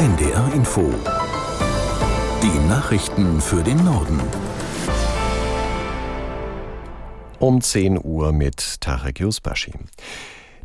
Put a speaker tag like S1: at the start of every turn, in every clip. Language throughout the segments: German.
S1: NDR Info. Die Nachrichten für den Norden.
S2: Um 10 Uhr mit Tarek Yusbashi.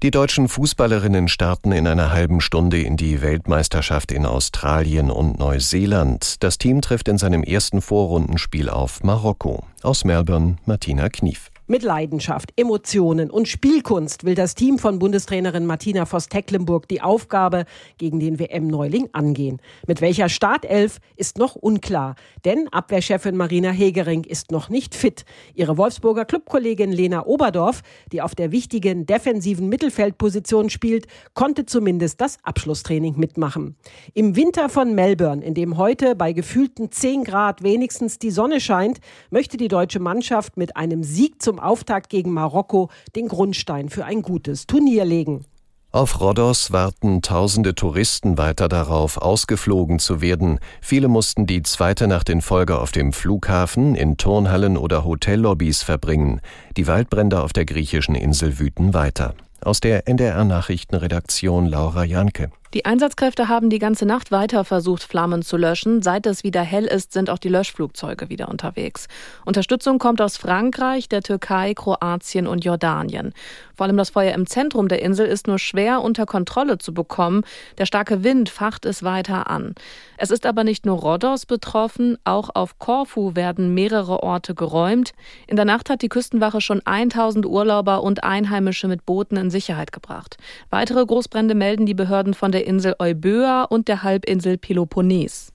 S2: Die deutschen Fußballerinnen starten in einer halben Stunde in die Weltmeisterschaft in Australien und Neuseeland. Das Team trifft in seinem ersten Vorrundenspiel auf Marokko. Aus Melbourne Martina Knief.
S3: Mit Leidenschaft, Emotionen und Spielkunst will das Team von Bundestrainerin Martina Voss-Tecklenburg die Aufgabe gegen den WM-Neuling angehen. Mit welcher Startelf ist noch unklar, denn Abwehrchefin Marina Hegering ist noch nicht fit. Ihre Wolfsburger Clubkollegin Lena Oberdorf, die auf der wichtigen defensiven Mittelfeldposition spielt, konnte zumindest das Abschlusstraining mitmachen. Im Winter von Melbourne, in dem heute bei gefühlten 10 Grad wenigstens die Sonne scheint, möchte die deutsche Mannschaft mit einem Sieg zum zum Auftakt gegen Marokko den Grundstein für ein gutes Turnier legen.
S2: Auf Rhodos warten tausende Touristen weiter darauf, ausgeflogen zu werden. Viele mussten die zweite Nacht in Folge auf dem Flughafen, in Turnhallen oder Hotellobbys verbringen. Die Waldbrände auf der griechischen Insel wüten weiter. Aus der NDR Nachrichtenredaktion Laura Janke.
S4: Die Einsatzkräfte haben die ganze Nacht weiter versucht, Flammen zu löschen. Seit es wieder hell ist, sind auch die Löschflugzeuge wieder unterwegs. Unterstützung kommt aus Frankreich, der Türkei, Kroatien und Jordanien. Vor allem das Feuer im Zentrum der Insel ist nur schwer unter Kontrolle zu bekommen. Der starke Wind facht es weiter an. Es ist aber nicht nur Rhodos betroffen, auch auf Korfu werden mehrere Orte geräumt. In der Nacht hat die Küstenwache schon 1000 Urlauber und Einheimische mit Booten in Sicherheit gebracht. Weitere Großbrände melden die Behörden von der Insel Euböa und der Halbinsel Peloponnes.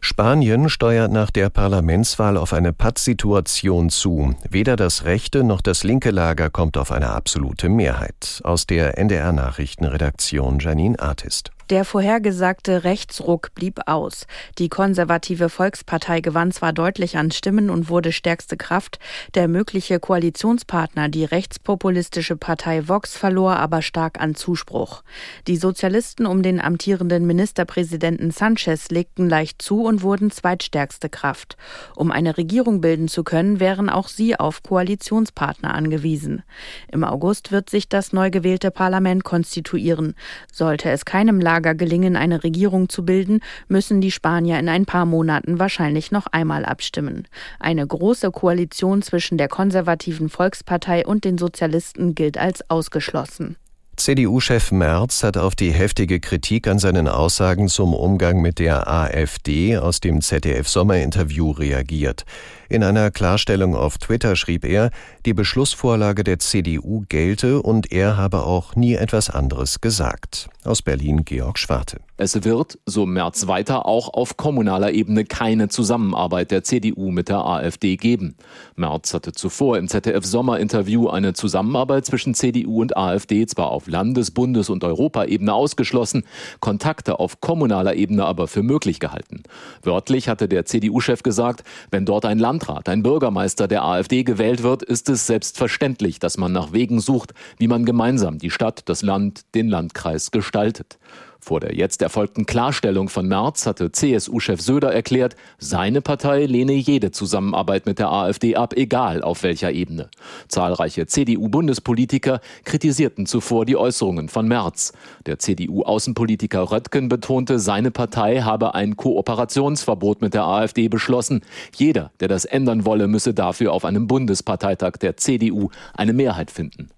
S2: Spanien steuert nach der Parlamentswahl auf eine Pattsituation zu. Weder das rechte noch das linke Lager kommt auf eine absolute Mehrheit. Aus der NDR Nachrichtenredaktion Janine Artist.
S5: Der vorhergesagte Rechtsruck blieb aus. Die konservative Volkspartei gewann zwar deutlich an Stimmen und wurde stärkste Kraft. Der mögliche Koalitionspartner, die rechtspopulistische Partei Vox, verlor aber stark an Zuspruch. Die Sozialisten um den amtierenden Ministerpräsidenten Sanchez legten leicht zu und wurden zweitstärkste Kraft. Um eine Regierung bilden zu können, wären auch sie auf Koalitionspartner angewiesen. Im August wird sich das neu gewählte Parlament konstituieren. Sollte es keinem Lager Lager gelingen, eine Regierung zu bilden, müssen die Spanier in ein paar Monaten wahrscheinlich noch einmal abstimmen. Eine große Koalition zwischen der konservativen Volkspartei und den Sozialisten gilt als ausgeschlossen.
S2: CDU-Chef Merz hat auf die heftige Kritik an seinen Aussagen zum Umgang mit der AfD aus dem ZDF-Sommerinterview reagiert. In einer Klarstellung auf Twitter schrieb er, die Beschlussvorlage der CDU gelte und er habe auch nie etwas anderes gesagt. Aus Berlin Georg Schwarte.
S6: Es wird, so Merz weiter, auch auf kommunaler Ebene keine Zusammenarbeit der CDU mit der AfD geben. Merz hatte zuvor im ZDF-Sommerinterview eine Zusammenarbeit zwischen CDU und AfD zwar Landes-, Bundes- und Europaebene ausgeschlossen, Kontakte auf kommunaler Ebene aber für möglich gehalten. Wörtlich hatte der CDU-Chef gesagt, wenn dort ein Landrat, ein Bürgermeister der AfD gewählt wird, ist es selbstverständlich, dass man nach Wegen sucht, wie man gemeinsam die Stadt, das Land, den Landkreis gestaltet. Vor der jetzt erfolgten Klarstellung von Merz hatte CSU-Chef Söder erklärt, seine Partei lehne jede Zusammenarbeit mit der AfD ab, egal auf welcher Ebene. Zahlreiche CDU-Bundespolitiker kritisierten zuvor die Äußerungen von Merz. Der CDU-Außenpolitiker Röttgen betonte, seine Partei habe ein Kooperationsverbot mit der AfD beschlossen. Jeder, der das ändern wolle, müsse dafür auf einem Bundesparteitag der CDU eine Mehrheit finden.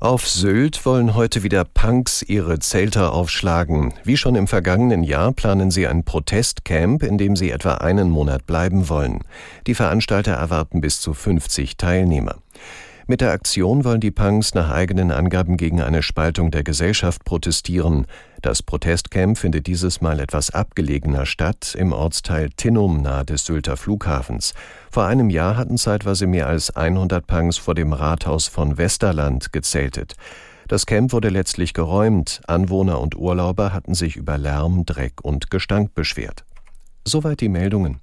S2: Auf Sylt wollen heute wieder Punks ihre Zelte aufschlagen. Wie schon im vergangenen Jahr planen sie ein Protestcamp, in dem sie etwa einen Monat bleiben wollen. Die Veranstalter erwarten bis zu 50 Teilnehmer. Mit der Aktion wollen die Punks nach eigenen Angaben gegen eine Spaltung der Gesellschaft protestieren. Das Protestcamp findet dieses Mal etwas abgelegener statt, im Ortsteil Tinnum nahe des Sylter Flughafens. Vor einem Jahr hatten zeitweise mehr als 100 Punks vor dem Rathaus von Westerland gezeltet. Das Camp wurde letztlich geräumt. Anwohner und Urlauber hatten sich über Lärm, Dreck und Gestank beschwert. Soweit die Meldungen.